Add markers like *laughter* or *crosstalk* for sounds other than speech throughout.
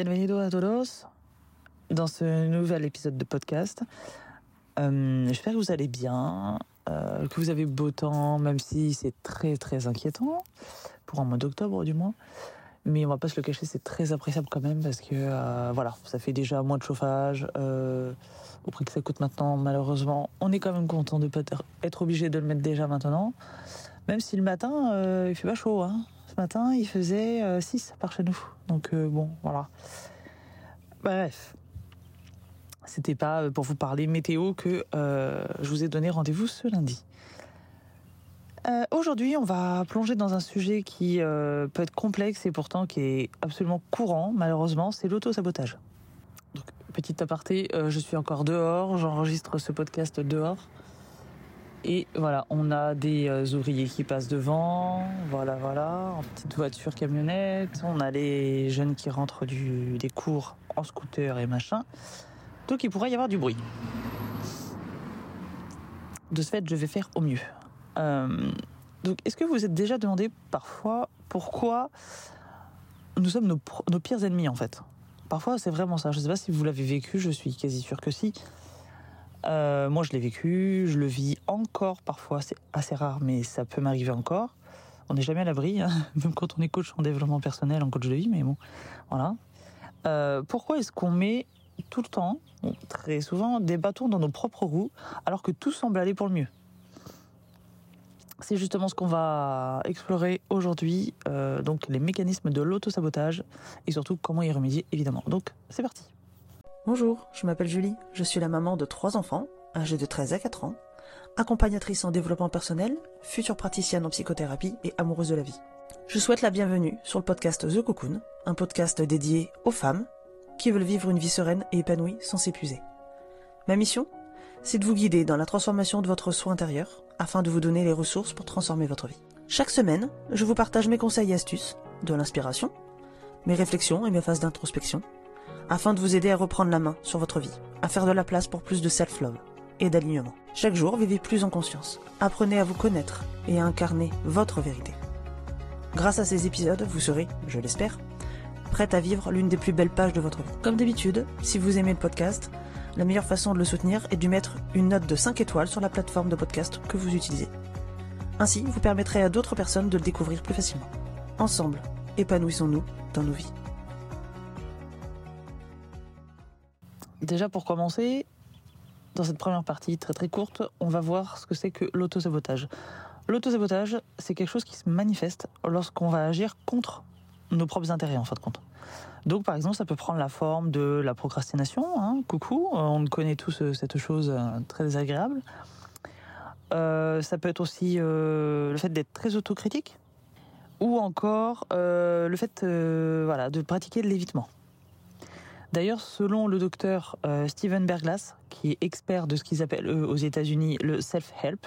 Bienvenido a todos dans ce nouvel épisode de podcast. Euh, J'espère que vous allez bien, euh, que vous avez beau temps, même si c'est très très inquiétant, pour un mois d'octobre du moins. Mais on va pas se le cacher, c'est très appréciable quand même parce que euh, voilà, ça fait déjà moins de chauffage. Au prix que ça coûte maintenant, malheureusement, on est quand même content de pas être- obligé de le mettre déjà maintenant. Même si le matin, il fait pas chaud. Hein. Matin, il faisait euh, 6 par chez nous. Donc euh, bon, voilà. Bref. C'était pas euh, pour vous parler météo que euh, je vous ai donné rendez-vous ce lundi. Euh, Aujourd'hui, on va plonger dans un sujet qui euh, peut être complexe et pourtant qui est absolument courant, malheureusement, c'est l'auto-sabotage. Donc, petit aparté, euh, je suis encore dehors, j'enregistre ce podcast dehors. Et voilà, on a des euh, ouvriers qui passent devant, voilà, voilà, en petite voiture camionnette, on a les jeunes qui rentrent des cours en scooter et machin. Donc il pourrait y avoir du bruit. De ce fait, je vais faire au mieux. Euh, donc, est-ce que vous vous êtes déjà demandé parfois pourquoi nous sommes nos pires ennemis en fait? Parfois, c'est vraiment ça. Je ne sais pas si vous l'avez vécu, je suis quasi sûr que si. Euh, moi, je l'ai vécu, je le vis encore parfois. C'est assez rare, mais ça peut m'arriver encore. On n'est jamais à l'abri, hein, *laughs* même quand on est coach en développement personnel, en coach de vie, mais bon, voilà. Euh, pourquoi est-ce qu'on met tout le temps, très souvent, des bâtons dans nos propres roues, alors que tout semble aller pour le mieux? C'est justement ce qu'on va explorer aujourd'hui, euh, donc les mécanismes de l'autosabotage et surtout comment y remédier, évidemment. Donc, c'est parti. Bonjour, je m'appelle Julie, je suis la maman de trois enfants, âgés de 13 à 4 ans, accompagnatrice en développement personnel, future praticienne en psychothérapie et amoureuse de la vie. Je souhaite la bienvenue sur le podcast The Cocoon, un podcast dédié aux femmes qui veulent vivre une vie sereine et épanouie sans s'épuiser. Ma mission C'est de vous guider dans la transformation de votre soi intérieur afin de vous donner les ressources pour transformer votre vie. Chaque semaine, je vous partage mes conseils et astuces, de l'inspiration, mes réflexions et mes phases d'introspection afin de vous aider à reprendre la main sur votre vie, à faire de la place pour plus de self-love et d'alignement. Chaque jour, vivez plus en conscience. Apprenez à vous connaître et à incarner votre vérité. Grâce à ces épisodes, vous serez, je l'espère, prête à vivre l'une des plus belles pages de votre vie. Comme d'habitude, si vous aimez le podcast, la meilleure façon de le soutenir est de mettre une note de 5 étoiles sur la plateforme de podcast que vous utilisez. Ainsi, vous permettrez à d'autres personnes de le découvrir plus facilement. Ensemble, épanouissons-nous dans nos vies. Déjà pour commencer, dans cette première partie très très courte, on va voir ce que c'est que l'autosabotage. L'autosabotage, c'est quelque chose qui se manifeste lorsqu'on va agir contre nos propres intérêts en fin de compte. Donc par exemple, ça peut prendre la forme de la procrastination, hein, coucou, euh, on connaît tous euh, cette chose euh, très désagréable. Ça peut être aussi le fait d'être très autocritique, ou encore le fait voilà, de pratiquer de l'évitement. D'ailleurs, selon le docteur euh, Steven Berglas, qui est expert de ce qu'ils appellent aux États-Unis le self-help,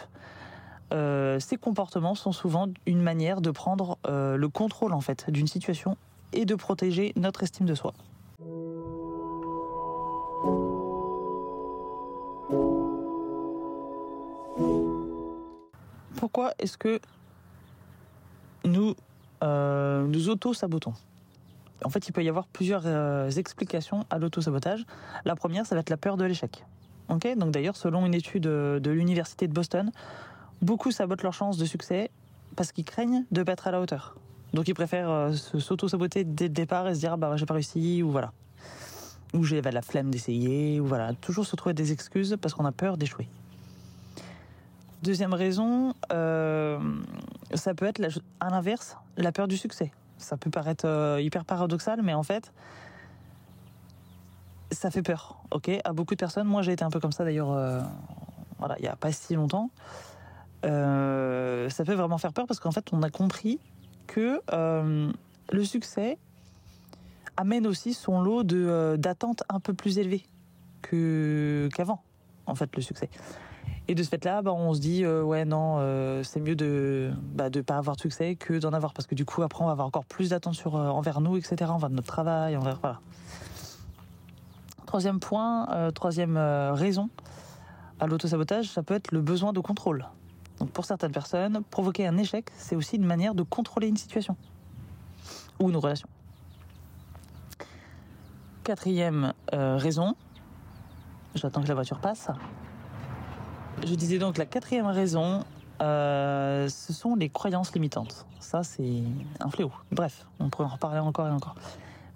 euh, ces comportements sont souvent une manière de prendre euh, le contrôle en fait d'une situation et de protéger notre estime de soi. Pourquoi est-ce que nous nous auto-sabotons? Fait, il peut y avoir plusieurs euh, explications à l'autosabotage. La première, ça va être la peur de l'échec. Donc d'ailleurs, selon une étude euh, de l'université de Boston, beaucoup sabotent leurs chances de succès parce qu'ils craignent de ne pas être à la hauteur. Donc ils préfèrent euh, s'auto-saboter dès le départ et se dire ah bah j'ai pas réussi ou voilà. Ou j'ai la flemme d'essayer ou voilà. Toujours se trouver des excuses parce qu'on a peur d'échouer. Deuxième raison, euh, ça peut être à l'inverse, la peur du succès ça peut paraître euh, hyper paradoxal, mais en fait, ça fait peur, ok? À beaucoup de personnes. Moi, j'ai été un peu comme ça d'ailleurs, euh, voilà, il n'y a pas si longtemps. Euh, ça peut vraiment faire peur parce qu'en fait, on a compris que le succès amène aussi son lot de, d'attentes un peu plus élevées qu'avant, en fait, le succès. Et de ce fait-là, bah, on se dit, euh, ouais, non, euh, c'est mieux de bah, de pas avoir de succès que d'en avoir, parce que du coup, après, on va avoir encore plus d'attentes sur, euh, envers nous, etc., envers notre travail, envers, voilà. Troisième point, euh, troisième raison à l'autosabotage, ça peut être le besoin de contrôle. Donc pour certaines personnes, provoquer un échec, c'est aussi une manière de contrôler une situation ou une relation. quatrième raison, j'attends que la voiture passe. Je disais donc la quatrième raison, euh, ce sont les croyances limitantes. Ça, c'est un fléau. Bref, on pourrait en reparler encore et encore.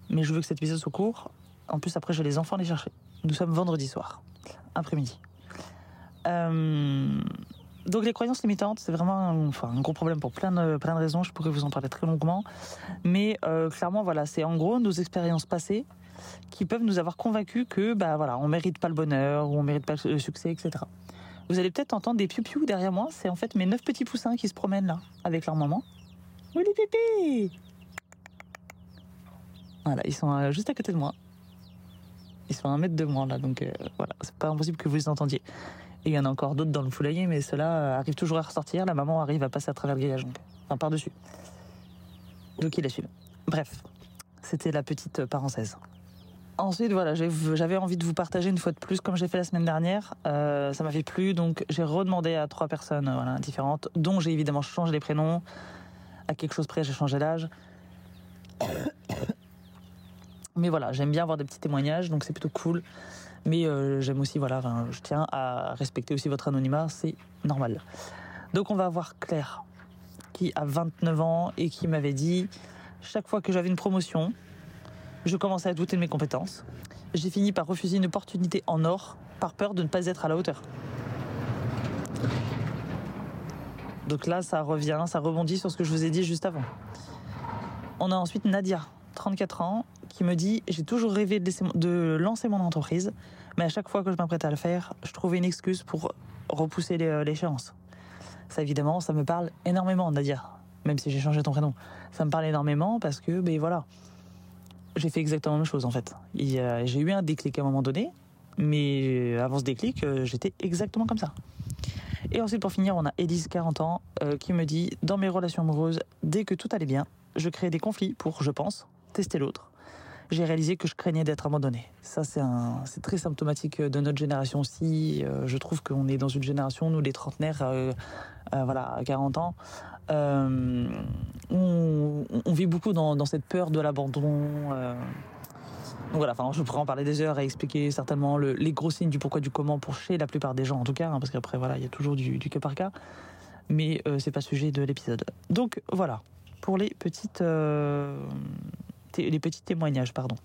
Mais je veux que cet épisode soit court. En plus, après, j'ai les enfants à les chercher. Nous sommes vendredi soir, après-midi. Euh, donc les croyances limitantes, c'est vraiment un, gros problème pour plein de, plein de raisons. Je pourrais vous en parler très longuement. Mais euh, clairement, voilà, c'est en gros nos expériences passées qui peuvent nous avoir convaincus que bah voilà, on mérite pas le bonheur ou on mérite pas le succès, etc. Vous allez peut-être entendre des piou-piou derrière moi. C'est en fait mes neuf petits poussins qui se promènent là avec leur maman. Les pépés Voilà, ils sont euh, juste à côté de moi. Ils sont à un mètre de moi là, donc euh, voilà, c'est pas impossible que vous les entendiez. Et il y en a encore d'autres dans le foulailler, mais ceux-là euh, arrivent toujours à ressortir. La maman arrive à passer à travers le grillage, enfin par-dessus. Donc il la suivent. Bref, c'était la petite parenthèse. Ensuite, voilà, j'avais envie de vous partager une fois de plus, comme j'ai fait la semaine dernière. Euh, ça m'avait plu, donc j'ai redemandé à trois personnes différentes, dont j'ai évidemment changé les prénoms. À quelque chose près, j'ai changé l'âge. Mais voilà, j'aime bien avoir des petits témoignages, donc c'est plutôt cool. Mais euh, j'aime aussi, voilà, je tiens à respecter aussi votre anonymat, c'est normal. Donc on va voir Claire, qui a 29 ans et qui m'avait dit, chaque fois que j'avais une promotion, je commençais à douter de mes compétences. J'ai fini par refuser une opportunité en or par peur de ne pas être à la hauteur. Donc là, ça revient, ça rebondit sur ce que je vous ai dit juste avant. On a ensuite Nadia, 34 ans, qui me dit J'ai toujours rêvé de, lancer mon entreprise, mais à chaque fois que je m'apprêtais à le faire, je trouvais une excuse pour repousser les- l'échéance. Ça, évidemment, ça me parle énormément, Nadia, même si j'ai changé ton prénom. Ça me parle énormément parce que, ben voilà, j'ai fait exactement la même chose en fait. Euh, J'ai eu un déclic à un moment donné, mais avant ce déclic, euh, j'étais exactement comme ça. Et ensuite, pour finir, on a Elise, 40 ans, euh, qui me dit Dans mes relations amoureuses, dès que tout allait bien, je créais des conflits pour, je pense, tester l'autre. J'ai réalisé que je craignais d'être abandonnée. Ça, c'est très symptomatique de notre génération aussi. Euh, je trouve qu'on est dans une génération, nous les trentenaires, euh, euh, voilà, à 40 ans, euh, on, vit beaucoup dans, cette peur de l'abandon. euh. Donc voilà, enfin, je pourrais en parler des heures et expliquer certainement le- les gros signes du pourquoi du comment pour chez la plupart des gens en tout cas, hein, parce qu'après voilà, il y a toujours du, cas par cas. Mais euh, c'est pas sujet de l'épisode. Donc voilà, pour les petites, euh, les petits témoignages, pardon.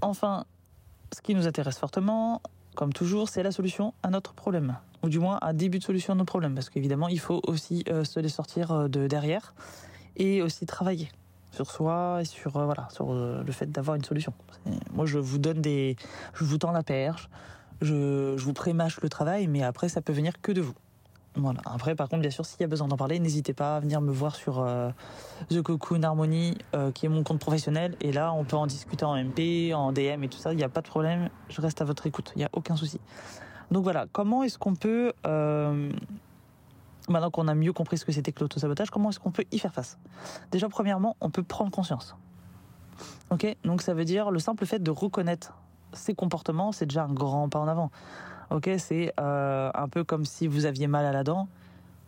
Enfin, ce qui nous intéresse fortement, comme toujours, c'est la solution à notre problème, ou du moins un début de solution à nos problèmes, parce qu'évidemment, il faut aussi euh, se les sortir euh, de derrière et aussi travailler sur soi et sur euh, voilà sur le fait d'avoir une solution. Moi, je vous donne des, je vous tends la perche, je, je vous prémâche le travail, mais après, ça peut venir que de vous. Voilà. Après, par contre, bien sûr, s'il y a besoin d'en parler, n'hésitez pas à venir me voir sur euh, The Cocoon Harmony, euh, qui est mon compte professionnel. Et là, on peut en discuter en MP, en DM et tout ça. Il n'y a pas de problème. Je reste à votre écoute. Il n'y a aucun souci. Donc voilà, comment est-ce qu'on peut, euh, maintenant qu'on a mieux compris ce que c'était que l'autosabotage, comment est-ce qu'on peut y faire face? Déjà, premièrement, on peut prendre conscience. Ok? Donc ça veut dire le simple fait de reconnaître ces comportements, c'est déjà un grand pas en avant. Ok, c'est euh, un peu comme si vous aviez mal à la dent.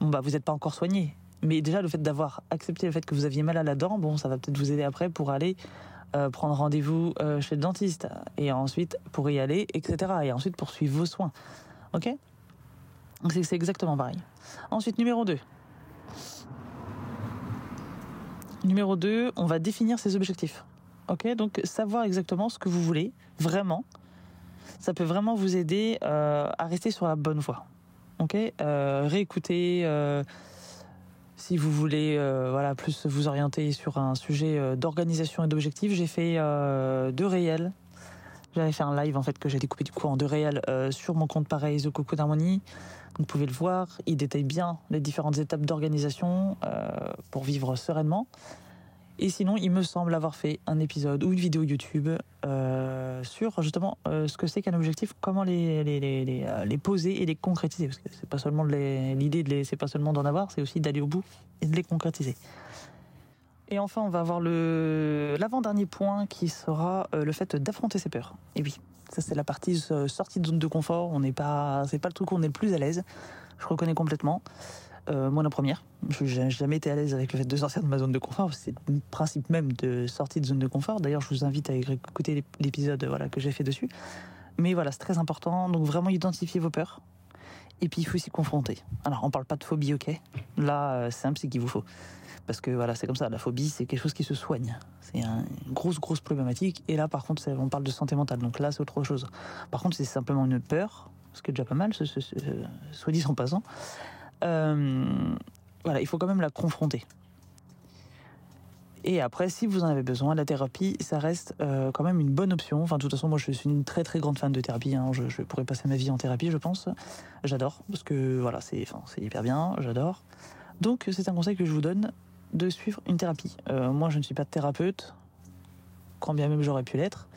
Bon bah vous n'êtes pas encore soigné, mais déjà le fait d'avoir accepté le fait que vous aviez mal à la dent, bon ça va peut-être vous aider après pour aller euh, prendre rendez-vous euh, chez le dentiste et ensuite pour y aller, etc. Et ensuite poursuivre vos soins. Ok? Donc c'est exactement pareil. Ensuite numéro 2. Numéro 2, on va définir ses objectifs. Ok, donc savoir exactement ce que vous voulez, vraiment, ça peut vraiment vous aider euh, à rester sur la bonne voie. Ok, Euh, euh, si vous voulez, euh, voilà, plus vous orienter sur un sujet d'organisation et d'objectifs. J'ai fait deux réels. J'avais fait un live en fait que j'ai découpé du coup en deux réels sur mon compte pareil The Coco d'Harmonie. Vous pouvez le voir, il détaille bien les différentes étapes d'organisation pour vivre sereinement. Et sinon, il me semble avoir fait un épisode ou une vidéo YouTube euh, sur justement euh, ce que c'est qu'un objectif, comment les, les, les, les, euh, les poser et les concrétiser. Parce que c'est pas seulement l'idée, de les- c'est pas seulement d'en avoir, c'est aussi d'aller au bout et de les concrétiser. Et enfin, on va avoir l'avant-dernier point qui sera le fait d'affronter ses peurs. Et oui, ça c'est la partie sortie de zone de confort. On n'est pas, c'est pas le truc où on est le plus à l'aise. Je reconnais complètement. Euh, moi, la première. Je n'ai jamais été à l'aise avec le fait de sortir de ma zone de confort. C'est le principe même de sortie de zone de confort. D'ailleurs, je vous invite à écouter l'épisode voilà, que j'ai fait dessus. Mais voilà, c'est très important. Donc, vraiment identifier vos peurs. Et puis, il faut s'y confronter. Alors, on parle pas de phobie, ok? Là, euh, c'est un psy qu'il vous faut. Parce que voilà, c'est comme ça. La phobie, c'est quelque chose qui se soigne. C'est une grosse, grosse problématique. Et là, par contre, on parle de santé mentale. Donc là, c'est autre chose. Par contre, c'est simplement une peur, ce qui est déjà pas mal, soit dit en passant. Euh, voilà, il faut quand même la confronter. Et après, si vous en avez besoin, la thérapie, ça reste euh, quand même une bonne option. Enfin, de toute façon, moi, je suis une très très grande fan de thérapie. Hein. Je, pourrais passer ma vie en thérapie, je pense. J'adore parce que voilà, c'est hyper bien. J'adore. Donc, c'est un conseil que je vous donne de suivre une thérapie. Euh, moi, je ne suis pas thérapeute, quand bien même j'aurais pu l'être.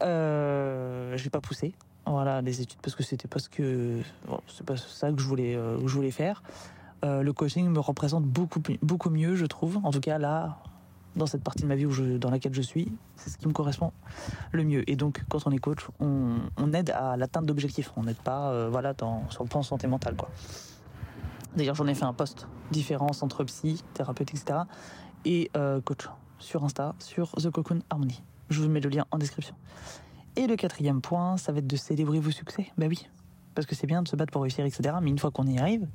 Je vais pas poussé voilà les études parce que c'était parce que c'est pas ça que je voulais euh, je voulais faire. Euh, le coaching me représente beaucoup beaucoup mieux je trouve. En tout cas là dans cette partie de ma vie où je, dans laquelle je suis c'est ce qui me correspond le mieux. Et donc quand on est coach on, aide à l'atteinte d'objectifs. On n'aide pas euh, voilà dans sur le plan santé mentale quoi. D'ailleurs j'en ai fait un post différence entre psy thérapeute etc et coach sur Insta sur The Cocoon Harmony. Je vous mets le lien en description et le quatrième point, ça va être de célébrer vos succès. Ben oui, parce que c'est bien de se battre pour réussir, etc. Mais une fois qu'on y arrive,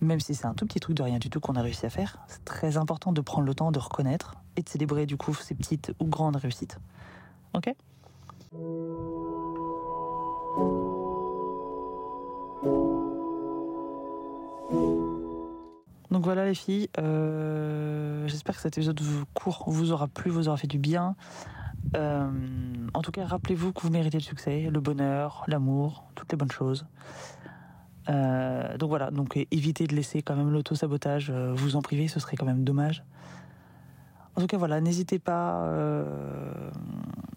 même si c'est un tout petit truc de rien du tout qu'on a réussi à faire, c'est très important de prendre le temps de reconnaître et de célébrer du coup ces petites ou grandes réussites. Ok? Donc voilà les filles, euh, j'espère que cet épisode court vous aura plu, vous aura fait du bien. Euh, en tout cas, rappelez-vous que vous méritez le succès, le bonheur, l'amour, toutes les bonnes choses. Euh, donc voilà, donc évitez de laisser quand même l'auto-sabotage euh, vous en priver, ce serait quand même dommage. En tout cas, voilà, n'hésitez pas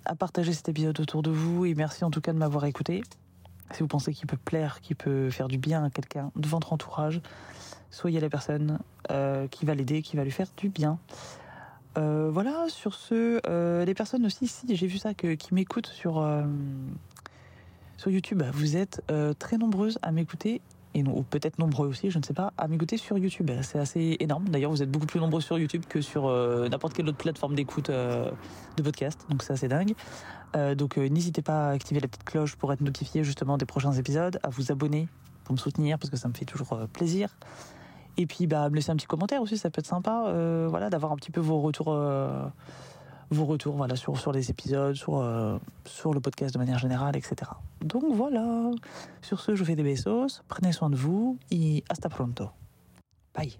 à partager cet épisode autour de vous et merci en tout cas de m'avoir écouté. Si vous pensez qu'il peut plaire, qu'il peut faire du bien à quelqu'un de votre entourage, soyez la personne qui va l'aider, qui va lui faire du bien. Euh, voilà, sur ce, euh, les personnes aussi, si j'ai vu ça, qui m'écoutent sur, euh, YouTube, vous êtes très nombreuses à m'écouter, et ou peut-être nombreux aussi, je ne sais pas, à m'écouter sur YouTube. C'est assez énorme. D'ailleurs, vous êtes beaucoup plus nombreux sur YouTube que sur n'importe quelle autre plateforme d'écoute de podcast, donc c'est assez dingue. donc n'hésitez pas à activer la petite cloche pour être notifié justement des prochains épisodes, à vous abonner pour me soutenir, parce que ça me fait toujours plaisir. Et puis, bah, me laisser un petit commentaire aussi, ça peut être sympa, euh, voilà, d'avoir un petit peu vos retours, euh, vos retours, voilà, sur, sur les épisodes, sur, euh, sur le podcast de manière générale, etc. Donc voilà. Sur ce, je vous fais des besos, prenez soin de vous et hasta pronto. Bye.